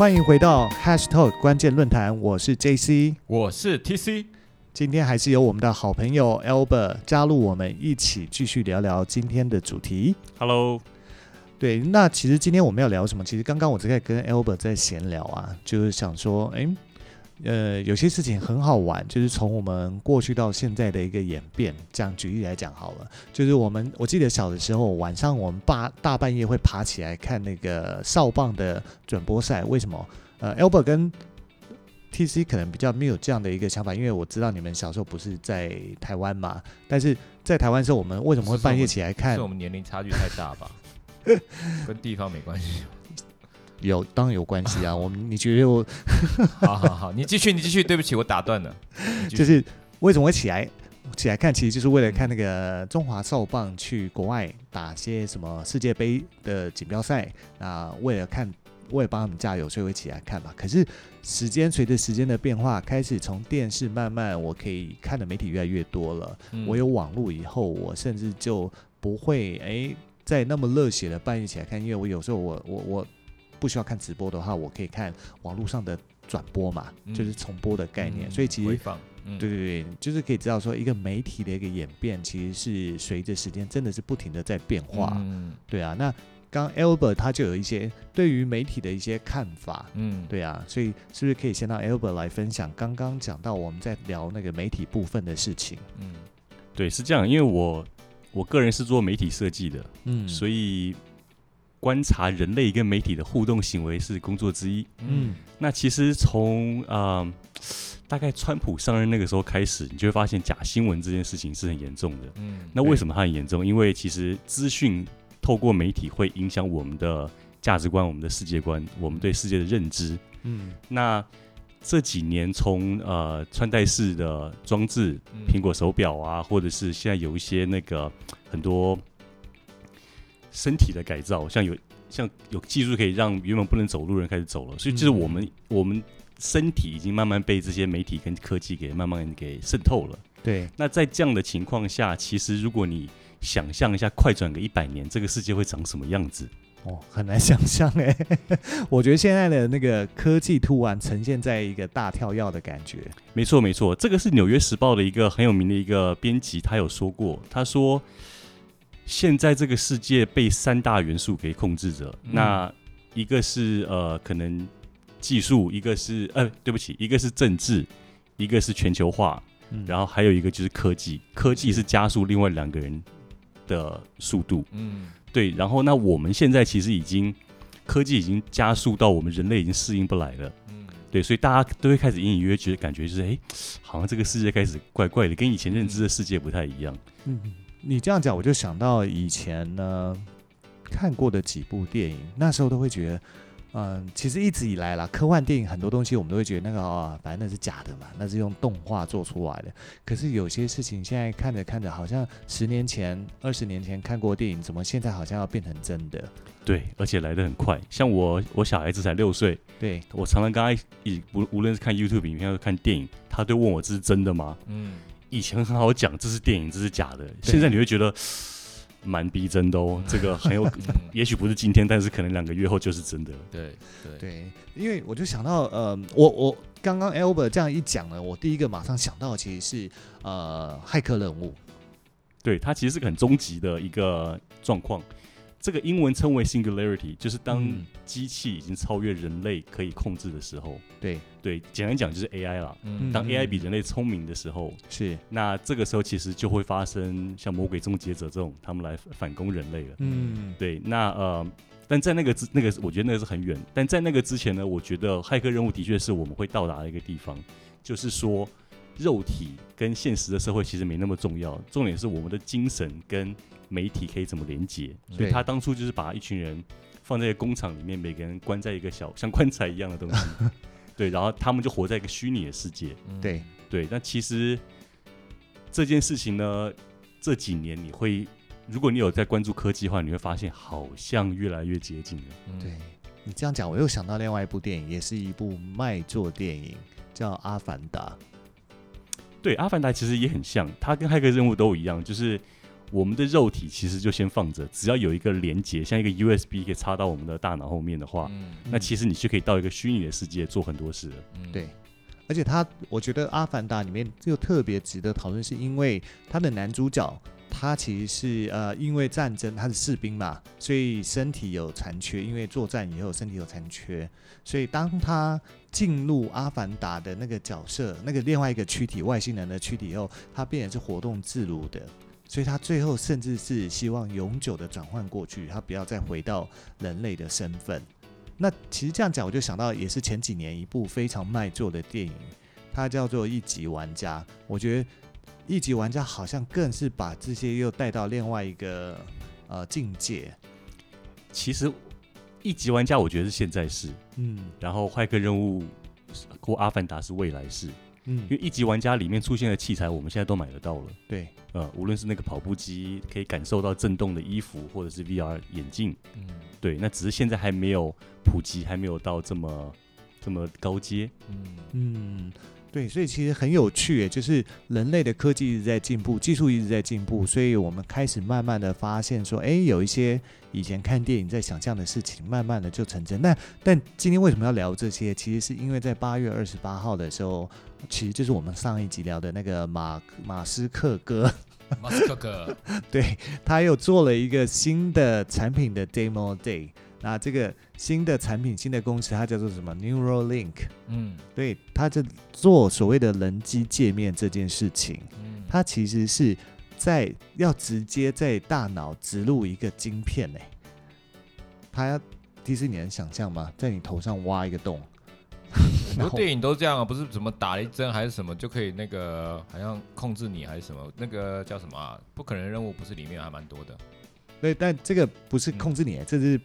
欢迎回到 Hashtag 关键论坛，我是 JC，我是 TC。今天还是由我们的好朋友 Albert 加入我们一起继续聊聊今天的主题。Hello，对，那其实今天我们要聊什么？其实刚刚我在跟 Albert 在闲聊啊，就是想说，哎，呃，有些事情很好玩，就是从我们过去到现在的一个演变。这样举例来讲好了，就是我们我记得小的时候，晚上我们大大半夜会爬起来看那个少棒的转播赛，为什么？呃，Albert 跟 TC 可能比较没有这样的一个想法，因为我知道你们小时候不是在台湾嘛，但是在台湾的时候，我们为什么会半夜起来看是我？们年龄差距太大吧？跟地方没关系。有，当然有关系啊。我们你觉得我好好好，你继续，你继续。对不起，我打断了。就是为什么会起来起来看？其实就是为了看那个中华少棒去国外打些什么世界杯的锦标赛。那为了看，为了帮他们加油，所以会起来看嘛。可是时间随着时间的变化，开始从电视慢慢我可以看的媒体越来越多了。嗯我有网络以后，我甚至就不会哎在那么热血的半夜起来看，因为我有时候我我我不需要看直播的话，我可以看网络上的转播嘛，嗯就是重播的概念。嗯所以其实回放，嗯对对对，就是可以知道说一个媒体的一个演变，其实是随着时间真的是不停的在变化。嗯对啊，那刚 Albert 他就有一些对于媒体的一些看法。嗯，对啊，所以是不是可以先让 Albert 来分享刚刚讲到我们在聊那个媒体部分的事情？嗯对，是这样，因为我我个人是做媒体设计的，嗯所以观察人类跟媒体的互动行为是工作之一。嗯那其实从呃大概川普上任那个时候开始，你就会发现假新闻这件事情是很严重的。嗯，那为什么它很严重？因为其实资讯透过媒体会影响我们的价值观、我们的世界观、我们对世界的认知。嗯那这几年从呃穿戴式的装置，嗯苹果手表啊，或者是现在有一些那个很多身体的改造，像有像有技术可以让原本不能走路的人开始走了，所以就是我们、我们身体已经慢慢被这些媒体跟科技给慢慢给渗透了。对，那在这样的情况下，其实如果你想象一下，快转个一百年，这个世界会长什么样子？哦，很难想象哎。我觉得现在的那个科技突然呈现在一个大跳跃的感觉。没错，没错，这个是《纽约时报》的一个很有名的一个编辑，他有说过，他说现在这个世界被三大元素给控制着，嗯。那一个是呃可能技术，一个是呃对不起，一个是政治，一个是全球化，嗯。然后还有一个就是科技，科技是。加速另外两个人的速度，嗯。对，然后那我们现在其实已经科技已经加速到我们人类已经适应不来了。嗯。对，所以大家都会开始隐隐约约觉得感觉就是，哎，好像这个世界开始怪怪的，跟以前认知的世界不太一样。嗯，你这样讲，我就想到以前呢看过的几部电影，那时候都会觉得，嗯，其实一直以来啦，科幻电影很多东西我们都会觉得那个啊、反正那是假的嘛，那是用动画做出来的。可是有些事情现在看着看着，好像十年前、二十年前看过电影，怎么现在好像要变成真的？对，而且来得很快。像我，我小孩子才六岁，对，我常常跟他一无无论是看 YouTube 影片还是看电影，他都问我这是真的吗？嗯以前很好讲这是电影，这是假的，现在你会觉得蛮逼真的哦。这个很有，嗯，也许不是今天，但是可能两个月后就是真的。对对对，因为我就想到，呃，我我刚刚 Albert 这样一讲呢，我第一个马上想到的其实是呃骇客任务。对，它其实是个很终极的一个状况。这个英文称为 singularity，就是当嗯机器已经超越人类可以控制的时候。对，对，简单讲就是 AI 啦。嗯当嗯 AI 比人类聪明的时候，是，那这个时候其实就会发生像魔鬼终结者这种，他们来反攻人类了。嗯，对，那呃，但在那个之那个，我觉得那个是很远。但在那个之前呢，我觉得骇客任务的确是我们会到达的一个地方，就是说肉体跟现实的社会其实没那么重要，重点是我们的精神跟媒体可以怎么连接。所以他当初就是把一群人放在工厂里面，每个人关在一个小像棺材一样的东西，对，然后他们就活在一个虚拟的世界。嗯对，对，那其实这件事情呢，这几年你会，如果你有在关注科技的话，你会发现好像越来越接近了。嗯对你这样讲，我又想到另外一部电影，也是一部卖座电影，叫《阿凡达》。对，《阿凡达》其实也很像，它跟《骇客任务》都一样，就是我们的肉体其实就先放着，只要有一个连接，像一个 USB 可以插到我们的大脑后面的话，嗯那其实你就可以到一个虚拟的世界做很多事了。嗯对，而且他，我觉得《阿凡达》里面就特别值得讨论，是因为他的男主角他其实是呃，因为战争他是士兵嘛，所以身体有残缺，因为作战以后身体有残缺，所以当他进入阿凡达的那个角色，那个另外一个躯体外星人的躯体以后，他变成是活动自如的。所以他最后甚至是希望永久的转换过去，他不要再回到人类的身份。那其实这样讲，我就想到也是前几年一部非常卖座的电影，它叫做《一级玩家》。我觉得《一级玩家》好像更是把这些又带到另外一个呃境界。其实一级玩家我觉得是现在式，嗯然后骇客任务或阿凡达是未来式，嗯。因为一级玩家里面出现的器材我们现在都买得到了。对，呃，无论是那个跑步机可以感受到震动的衣服，或者是 VR 眼镜，嗯。对，那只是现在还没有普及，还没有到这么这么高阶。嗯。嗯，对，所以其实很有趣耶，就是人类的科技一直在进步，技术一直在进步，所以我们开始慢慢的发现说，哎，有一些以前看电影在想象的事情，慢慢的就成真。那但今天为什么要聊这些？其实是因为在八月二十八号的时候，其实就是我们上一集聊的那个马马斯克哥，马斯克哥，对他又做了一个新的产品的 demo day。那这个新的产品、新的公司，它叫做什么？Neuralink。嗯对，它就做所谓的人机界面这件事情，嗯，它其实是在要直接在大脑植入一个晶片呢。它要迪士尼能想象吗？在你头上挖一个洞，很多电影都这样啊，不是怎么打了一针还是什么就可以那个好像控制你还是什么，那个叫什么啊？不可能任务不是里面还蛮多的，对，但这个不是嗯控制你，这是嗯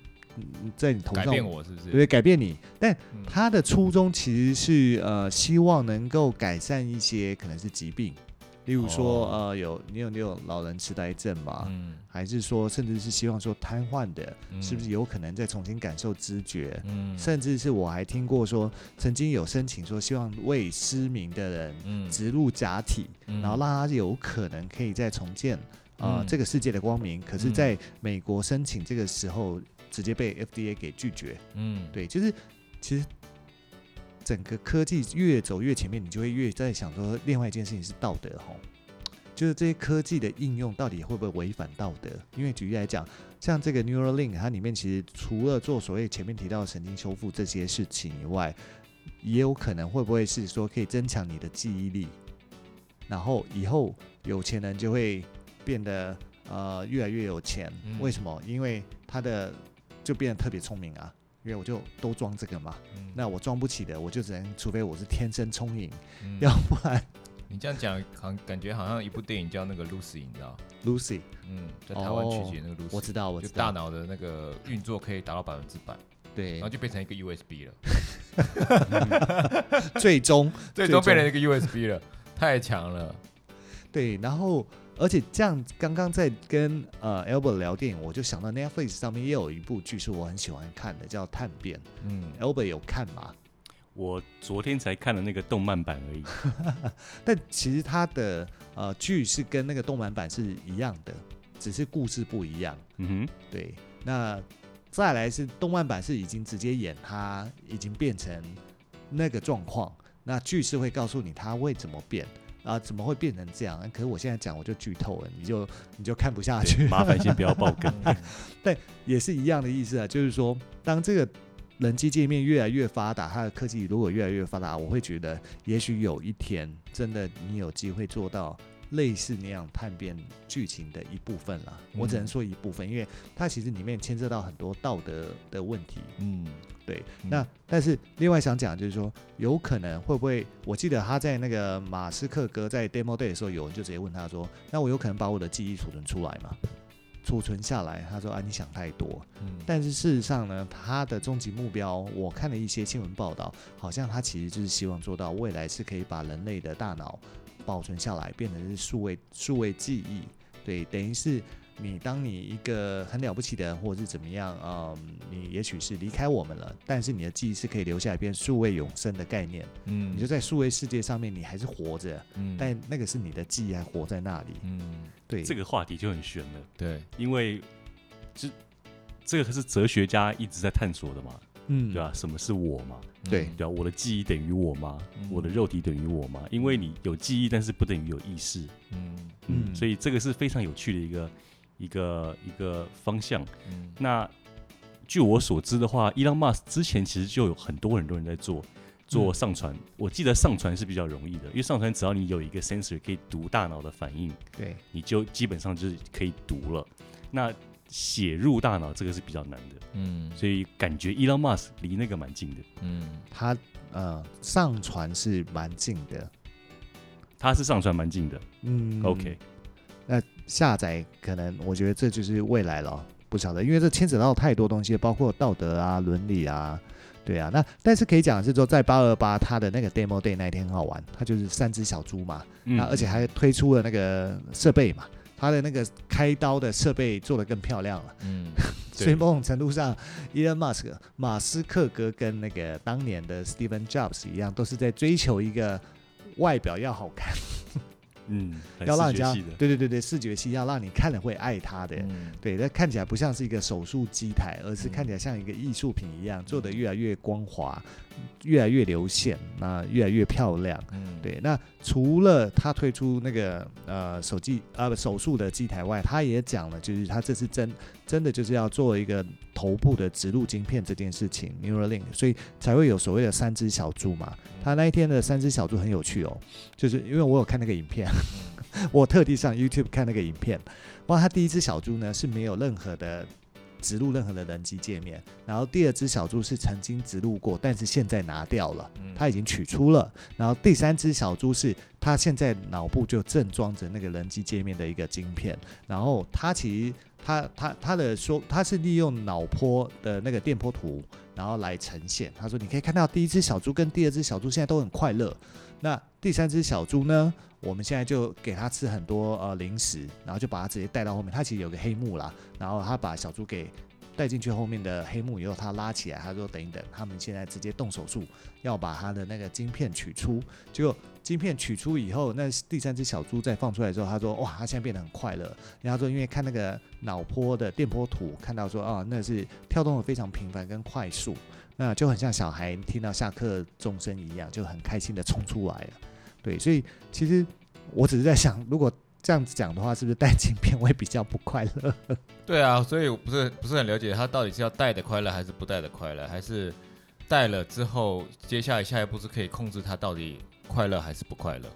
在你头改上变我是不是？对，改变你。但他的初衷其实是呃，希望能够改善一些可能是疾病，例如说、哦。呃，有你有你有老人痴呆症嘛，嗯，还是说甚至是希望说瘫痪的，嗯。是不是有可能再重新感受知觉？嗯。甚至是我还听过说，曾经有申请说，希望为失明的人嗯。植入假体，嗯。然后让他有可能可以再重见呃、嗯。这个世界的光明。可是，嗯。在美国申请这个时候，直接被 FDA 给拒绝。嗯对，就是其实整个科技越走越前面，你就会越在想说，另外一件事情是道德吼，就是这些科技的应用到底会不会违反道德？因为举例来讲，像这个 Neuralink，它里面其实除了做所谓前面提到的神经修复这些事情以外，也有可能会不会是说可以增强你的记忆力，然后以后有钱人就会变得呃越来越有钱。嗯为什么？因为他的就变得特别聪明啊。因为我就都装这个嘛，嗯。那我装不起的，我就只能，除非我是天生聪颖，嗯。要不然 你这样讲，好像感觉好像一部电影叫那个 Lucy，你知道？Lucy，嗯，在台湾取景那个 Lucy，、我知道，我就知道，大脑的那个运作可以达到百分之百，对。然后，就变成一个 USB 了，最终最终变成一个 USB 了，太强了。对，然后而且这样，刚刚在跟呃 Albert 聊电影，我就想到 Netflix 上面也有一部剧是我很喜欢看的，叫《探变嗯》，Albert 有看吗？我昨天才看了那个动漫版而已。但其实它的呃剧是跟那个动漫版是一样的，只是故事不一样。嗯哼对，那再来是动漫版是已经直接演他已经变成那个状况，那剧是会告诉你他会怎么变啊，怎么会变成这样？可是我现在讲我就剧透了，你就你就看不下，去，。麻烦先不要爆梗。但也是一样的意思啊，就是说当这个人机界面越来越发达，它的科技如果越来越发达，我会觉得也许有一天真的你有机会做到。类似那样叛变剧情的一部分啦，我只能嗯说一部分，因为它其实里面牵涉到很多道德的问题。嗯，对，嗯那但是另外想讲就是说，有可能会不会？我记得他在那个马斯克哥在 demo day 的时候，有人就直接问他说：“那我有可能把我的记忆储存出来吗？储存下来？”他说：“啊，你想太多。”嗯但是事实上呢，他的终极目标，我看了一些新闻报道，好像他其实就是希望做到未来是可以把人类的大脑保存下来，变成是数位数位记忆。对，等于是你当你一个很了不起的人，或者是怎么样，嗯，你也许是离开我们了，但是你的记忆是可以留下来，变数位永生的概念。嗯你就在数位世界上面，你还是活着，嗯但那个是你的记忆还活在那里。嗯对，这个话题就很悬了，对，因为这这个是哲学家一直在探索的嘛，嗯对吧、什么是我嘛？对对啊、我的记忆等于我吗？嗯我的肉体等于我吗？因为你有记忆，但是不等于有意识。嗯嗯，嗯所以这个是非常有趣的一个一个一个方向。嗯那据我所知的话，伊朗马斯之前其实就有很多很多人在做做嗯上传。我记得上传是比较容易的，因为上传只要你有一个 sensor 可以读大脑的反应，对，你就基本上就是可以读了。那写入大脑这个是比较难的，嗯。所以感觉伊朗马斯离那个蛮近的。嗯他呃上传是蛮近的，他是上传蛮近的、嗯。O k 那下载可能我觉得这就是未来了，不晓得，因为这牵扯到太多东西，包括道德啊、伦理啊，对啊。那但是可以讲的是说，在八二八它的那个 demo day 那一天很好玩，它就是三只小猪嘛，嗯。那而且还推出了那个设备嘛，它的那个开刀的设备做得更漂亮了。嗯 所以某种程度上，Elon Musk 马斯克哥跟那个当年的 Steven Jobs 一样，都是在追求一个外表要好看，嗯，要让人家对对对对视觉系要让你看了会爱它的。嗯对，那看起来不像是一个手术机台，而是嗯看起来像一个艺术品一样，做的越来越光滑，越来越流线，那越来越漂亮。嗯，对，那除了他推出那个呃手机呃不手术的机台外，他也讲了，就是他这次真真的就是要做一个头部的植入晶片这件事情，Neuralink，所以才会有所谓的三只小猪嘛。他那一天的三只小猪很有趣哦，就是因为我有看那个影片，我特地上 YouTube 看那个影片，哇，他第一只小猪呢是没有任何的植入任何的人机界面，然后第二只小猪是曾经植入过，但是现在拿掉了，嗯。它已经取出了，然后第三只小猪是它现在脑部就正装着那个人机界面的一个晶片，然后它其实他他他的说他是利用脑波的那个电波图，然后来呈现。他说你可以看到第一只小猪跟第二只小猪现在都很快乐，那第三只小猪呢？我们现在就给它吃很多呃零食，然后就把它直接带到后面。它其实有个黑幕啦，然后他把小猪给带进去后面的黑幕以后，他拉起来，他说等一等，他们现在直接动手术，要把他的那个晶片取出。结果晶片取出以后，那第三只小猪再放出来之后，他说哇，它现在变得很快乐。然后说因为看那个脑波的电波图，看到说啊，那是跳动的非常频繁跟快速，那就很像小孩听到下课钟声一样，就很开心的冲出来了。对，所以其实我只是在想，如果这样子讲的话，是不是戴镜片会比较不快乐？对啊，所以我不是不是很了解他到底是要戴的快乐还是不戴的快乐，还是戴了之后，接下来下一步是可以控制他到底快乐还是不快乐？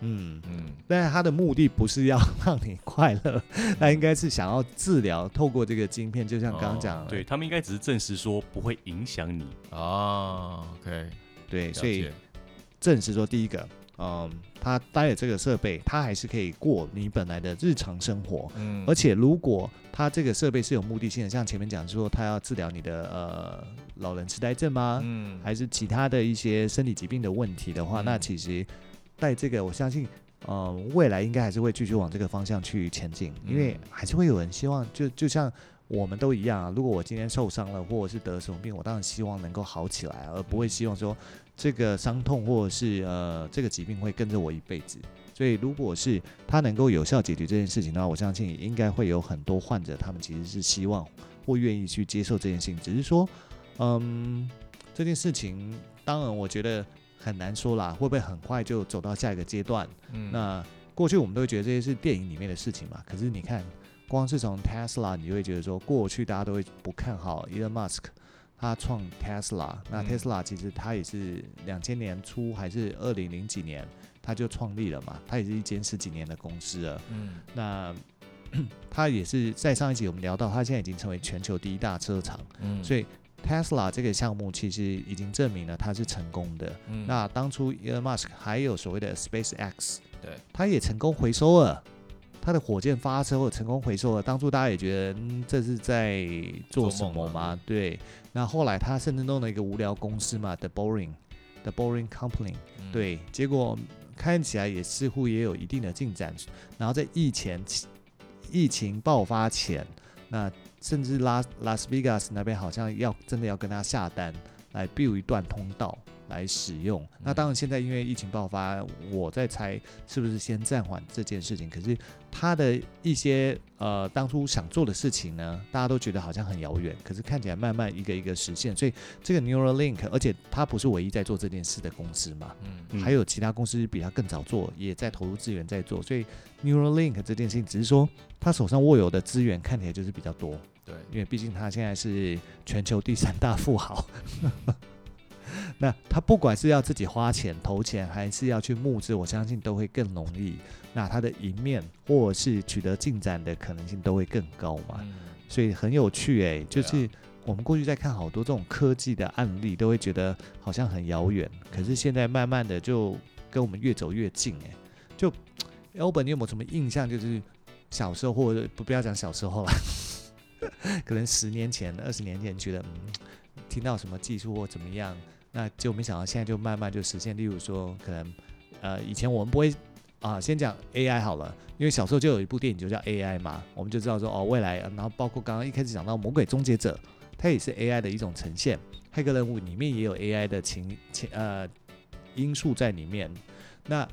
嗯，嗯但是他的目的不是要让你快乐，他应该是想要治疗，透过这个晶片，就像刚刚讲的，对他们应该只是证实说不会影响你。啊，OK，对，所以解，证实说，第一个，嗯，他带了这个设备，他还是可以过你本来的日常生活。嗯而且，如果他这个设备是有目的性的，像前面讲说，他要治疗你的呃老人痴呆症吗？嗯还是其他的一些身体疾病的问题的话，嗯那其实带这个，我相信，呃，未来应该还是会继续往这个方向去前进，因为嗯还是会有人希望，就就像我们都一样啊。如果我今天受伤了，或者是得什么病，我当然希望能够好起来，而不会希望说这个伤痛或者是呃这个疾病会跟着我一辈子。所以，如果是他能够有效解决这件事情的话，我相信应该会有很多患者，他们其实是希望或愿意去接受这件事情，只是说，嗯，这件事情当然我觉得很难说啦，会不会很快就走到下一个阶段？嗯那过去我们都会觉得这些是电影里面的事情嘛，可是你看，光是从 Tesla，你就会觉得说，过去大家都会不看好 Elon Musk，他创 Tesla，那嗯 Tesla 其实他也是两千年初还是二零零几年他就创立了嘛，他也是一间十几年的公司了。嗯那 他也是在上一集我们聊到，他现在已经成为全球第一大车厂，嗯所以 Tesla 这个项目其实已经证明了它是成功的。嗯那当初 Elon Musk 还有所谓的 SpaceX，对，他也成功回收了。他的火箭发射后成功回收了，当初大家也觉得，嗯，这是在做什么吗？对。那后来他甚至弄了一个无聊公司嘛，The Boring，The Boring Company，嗯。对，结果看起来也似乎也有一定的进展。然后在疫前疫情爆发前，那甚至拉拉斯维加斯那边好像要真的要跟他下单来 build 一段通道来使用。那当然现在因为疫情爆发，我在猜是不是先暂缓这件事情。可是他的一些呃当初想做的事情呢，大家都觉得好像很遥远，可是看起来慢慢一个一个实现。所以这个 Neuralink，而且它不是唯一在做这件事的公司嘛，嗯嗯还有其他公司比他更早做，也在投入资源在做。所以 Neuralink 这件事情，只是说他手上握有的资源看起来就是比较多，对，因为毕竟他现在是全球第三大富豪。那他不管是要自己花钱投钱，还是要去募资，我相信都会更容易。那他的赢面或是取得进展的可能性都会更高嘛。嗯所以很有趣诶、就是我们过去在看好多这种科技的案例，都会觉得好像很遥远，可是现在慢慢的就跟我们越走越近诶、就 Albert，你有没有什么印象？就是小时候或者不不要讲小时候了，可能十年前、二十年前觉得嗯，听到什么技术或怎么样，那就没想到现在就慢慢就实现。例如说，可能呃以前我们不会啊，先讲 AI 好了，因为小时候就有一部电影就叫 AI 嘛，我们就知道说哦未来，然后包括刚刚一开始讲到《魔鬼终结者》，它也是 AI 的一种呈现，骇客任务里面也有 AI 的情情呃因素在里面。那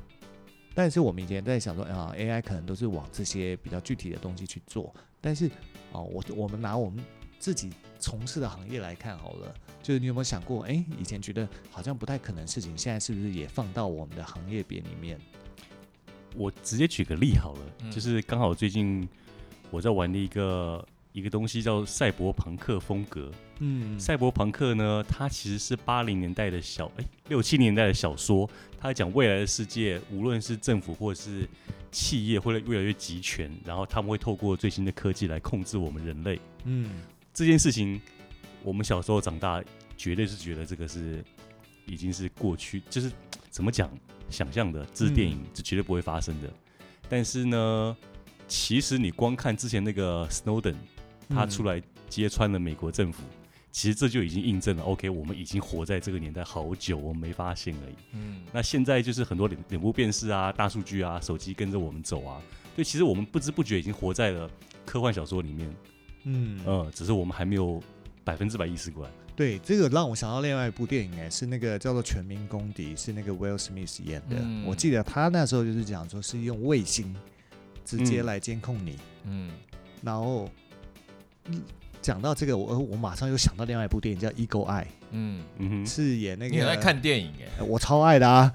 但是我们以前在想说啊，AI 可能都是往这些比较具体的东西去做，但是哦，我我们拿我们自己从事的行业来看好了，就是你有没有想过，哎，以前觉得好像不太可能的事情，现在是不是也放到我们的行业别里面？我直接举个例好了，嗯就是刚好最近我在玩的一个一个东西叫赛博朋克风格。嗯赛博朋克呢，它其实是八零年代的小哎六七年代的小说，它讲未来的世界，无论是政府或者是企业会越来越集权，然后他们会透过最新的科技来控制我们人类。嗯这件事情，我们小时候长大，绝对是觉得这个是已经是过去，就是怎么讲，想象的，这是电影，这绝对不会发生的。但是呢，其实你光看之前那个 Snowden，他出来揭穿了美国政府，其实这就已经印证了，OK，我们已经活在这个年代好久，我们没发现而已。嗯那现在就是很多脸脸部辨识啊、大数据啊、手机跟着我们走啊，对，其实我们不知不觉已经活在了科幻小说里面。嗯。嗯，只是我们还没有百分之百意识过来。对，这个让我想到另外一部电影，哎，是那个叫做《全民公敌》，是那个 Will Smith 演的。嗯。我记得他那时候就是讲说是用卫星直接嗯来监控你，嗯。然后嗯讲到这个，我我马上又想到另外一部电影叫《Eagle Eye 嗯，嗯》，是演那个你很爱看电影哎，呃我超爱的啊，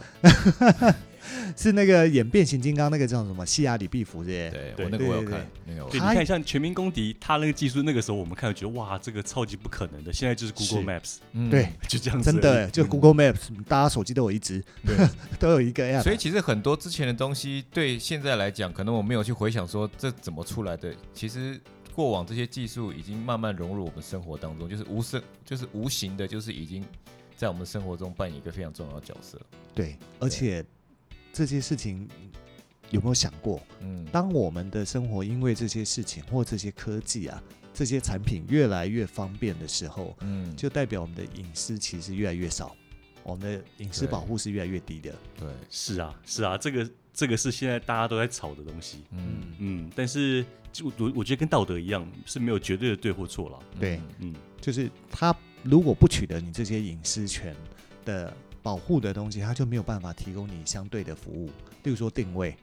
是那个演变形金刚那个叫什么西雅里毕福？对对我那个我有对对看，那个对，你看像全民公敌，他那个技术，那个时候我们看觉得哇，这个超级不可能的。现在就是 Google Maps，嗯对就这样子。真的，就嗯 Google Maps，大家手机都有一只，都有一个 app。所以其实很多之前的东西，对现在来讲，可能我没有去回想说这怎么出来的。其实过往这些技术已经慢慢融入我们生活当中，就是无声，就是无形的，就是已经在我们生活中扮演一个非常重要的角色。对，而且这些事情有没有想过，嗯，当我们的生活因为这些事情或这些科技啊，这些产品越来越方便的时候，嗯，就代表我们的隐私其实越来越少，我们的隐私保护是越来越低的。对，是啊，是啊，这个这个是现在大家都在吵的东西。嗯，嗯，但是就我我觉得跟道德一样，是没有绝对的对或错了。对嗯嗯，就是他如果不取得你这些隐私权的保护的东西，它就没有办法提供你相对的服务。例如说定位，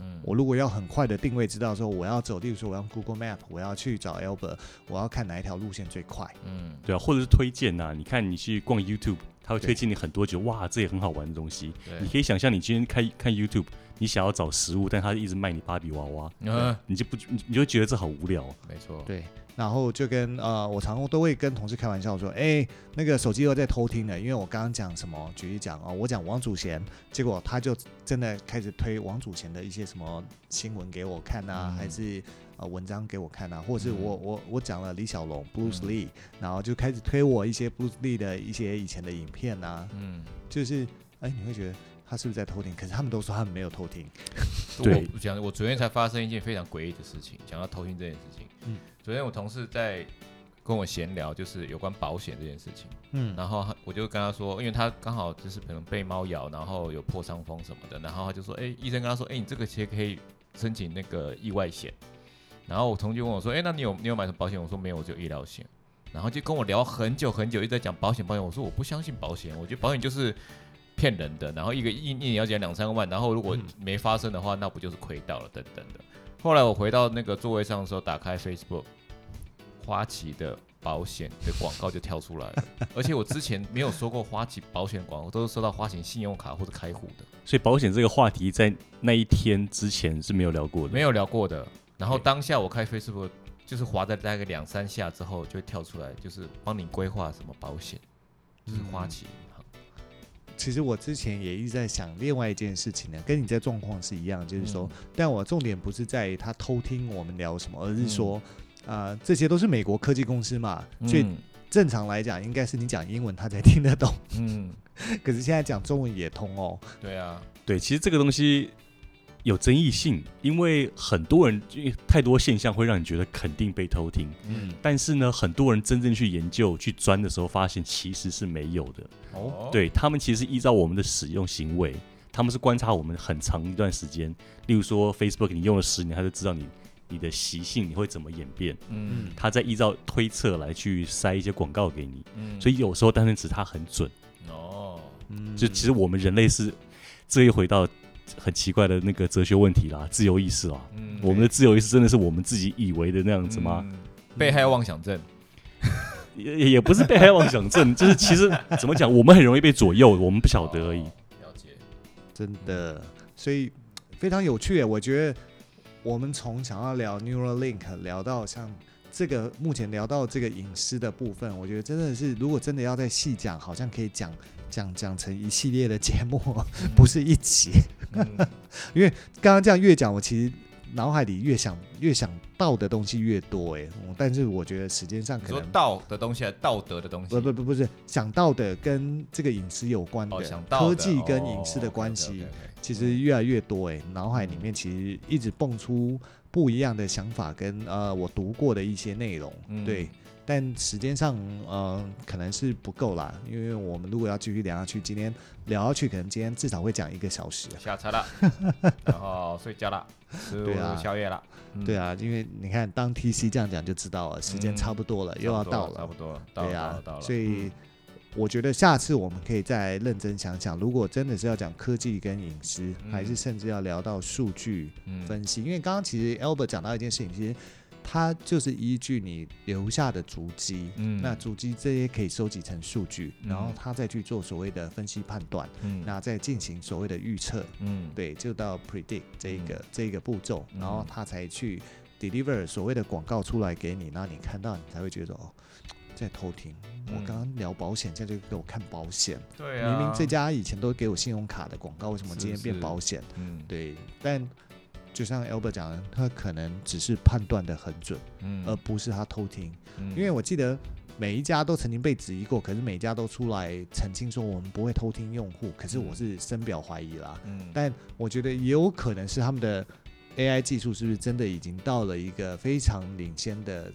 嗯，我如果要很快的定位，知道说我要走，例如说我用 Google Map，我要去找 Albert，我要看哪一条路线最快。嗯，对啊，或者是推荐呐、你看你去逛 YouTube，他会推荐你很多，觉得哇，这也很好玩的东西。你可以想象，你今天看看 YouTube，你想要找食物，但他一直卖你芭比娃娃，嗯，你就不你你就觉得这好无聊。没错，对，然后就跟呃，我常都会跟同事开玩笑说，哎，那个手机又在偷听了，因为我刚刚讲什么，举例讲哦，我讲王祖贤，结果他就真的开始推王祖贤的一些什么新闻给我看啊，嗯。还是呃文章给我看啊，或者是我、嗯我我讲了李小龙 Bruce 嗯。Lee，、然后就开始推我一些 Bruce Lee 的一些以前的影片啊，嗯，就是哎，你会觉得他是不是在偷听？可是他们都说他们没有偷听，对我讲，我昨天才发生一件非常诡异的事情，讲到偷听这件事情。嗯昨天我同事在跟我闲聊，就是有关保险这件事情。嗯然后他我就跟他说，因为他刚好就是可能被猫咬，然后有破伤风什么的，然后他就说，哎、医生跟他说，哎、你这个其实可以申请那个意外险。然后我同学问我说：“哎、那你有你有买什么保险？”我说：“没有，我只有医疗险。”然后就跟我聊很久很久，一直在讲保险保险。我说：“我不相信保险，我觉得保险就是骗人的。然后一个一一年要减两三万，然后如果没发生的话，那不就是亏到了等等的。”后来我回到那个座位上的时候，打开 Facebook，花旗的保险的广告就跳出来了，而且我之前没有收过花旗保险广告，都是收到花旗信用卡或者开户的。所以保险这个话题在那一天之前是没有聊过的。没有聊过的。然后当下我开 Facebook，就是滑在大概两三下之后，就会跳出来，就是帮你规划什么保险，就是花旗。其实我之前也一直在想另外一件事情呢，跟你这状况是一样，就是说，嗯。但我重点不是在于他偷听我们聊什么，而是说，嗯。啊，这些都是美国科技公司嘛，所以嗯正常来讲，应该是你讲英文他才听得懂，嗯，可是现在讲中文也通哦。对啊，对，其实这个东西有争议性，因为很多人因为太多现象会让你觉得肯定被偷听，嗯，但是呢，很多人真正去研究、去钻的时候，发现其实是没有的。哦，对他们其实依照我们的使用行为，他们是观察我们很长一段时间。例如说，Facebook 你用了十年，他就知道你你的习性你会怎么演变，嗯。他在依照推测来去塞一些广告给你。嗯，所以有时候单纯只是它很准，哦，嗯就其实我们人类是这一回到很奇怪的那个哲学问题啦，自由意识啦。嗯我们的自由意识真的是我们自己以为的那样子吗？嗯被害妄想症，也也不是被害妄想症，就是其实怎么讲，我们很容易被左右，我们不晓得而已。哦了解，真的，所以非常有趣耶。我觉得我们从想要聊 Neuralink 聊到像这个目前聊到这个隐私的部分，我觉得真的是如果真的要再细讲，好像可以讲讲讲成一系列的节目，不是一集。嗯刚刚这样越讲，我其实脑海里越想越想到的东西越多哎、嗯但是我觉得时间上可能。道的东西还道德的东西？不不不不是想到的跟这个隐私有关的、科技跟哦隐私的关系其实越来越多哎、脑海里面其实一直蹦出不一样的想法跟呃我读过的一些内容，嗯对，但时间上呃可能是不够啦，因为我们如果要继续聊下去，今天聊下去可能今天至少会讲一个小时，下车了，然后睡觉了，吃对啊。宵夜了，嗯。对啊，因为你看当 TC 这样讲就知道了，时间嗯差不多了，又要到了。差不，多了，到了，对啊所以。我觉得下次我们可以再认真想想，如果真的是要讲科技跟隐私，嗯还是甚至要聊到数据，嗯。分析，因为刚刚其实 Albert 讲到一件事情，其实它就是依据你留下的足迹，嗯。那足迹这些可以收集成数据，嗯。然后它再去做所谓的分析判断，嗯。那再进行所谓的预测，嗯。对，就到 predict 这一个、这一个步骤，嗯。然后它才去 deliver 所谓的广告出来给你，那你看到你才会觉得哦。在偷听，我嗯刚刚聊保险，现在就给我看保险。对啊，明明这家以前都给我信用卡的广告，为什么今天变保险？嗯。对，但就像 Albert 讲的，他可能只是判断的很准，嗯而不是他偷听。嗯因为我记得每一家都曾经被质疑过，可是每一家都出来澄清说我们不会偷听用户。可是我是深表怀疑啦，嗯但我觉得也有可能是他们的 AI 技术是不是真的已经到了一个非常领先的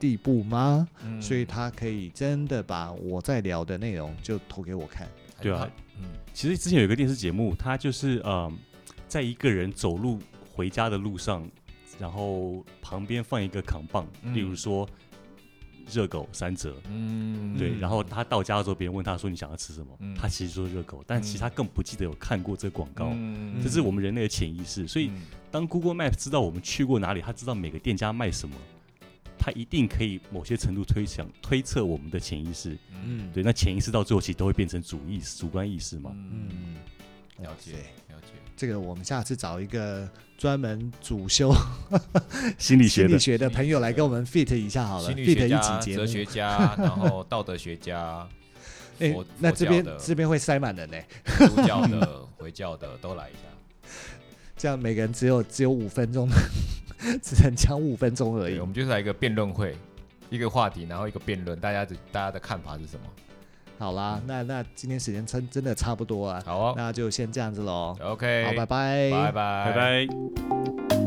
地步吗？嗯所以他可以真的把我在聊的内容就投给我看。对啊，嗯其实之前有一个电视节目，它就是呃，在一个人走路回家的路上，然后旁边放一个扛棒，嗯例如说热狗三折。嗯对，嗯然后他到家的时候，别人问他说：“你想要吃什么？”嗯他其实说热狗，但其实他更不记得有看过这个广告。嗯这是我们人类的潜意识，所以嗯当 Google Map 知道我们去过哪里，他知道每个店家卖什么，他一定可以某些程度推想推测我们的潜意识。嗯对，那潜意识到最后其实都会变成主意识、主观意识嘛。嗯嗯，了解了解这个我们下次找一个专门主修 心理学的心理，学的朋友来跟我们 fit 一下好了心理，fit 一学家。哲学家，然后道德学家，哎佛那这边这边会塞满人呢，佛教的、回教的都来一下。这样每个人只有只有五分钟，只能讲五分钟而已，我。们就是来一个辩论会，一个话题，然后一个辩论，大家的大家的看法是什么？好啦，那那今天时间真真的差不多了，好哦。那就先这样子喽。，OK，好，拜拜，拜拜，拜拜。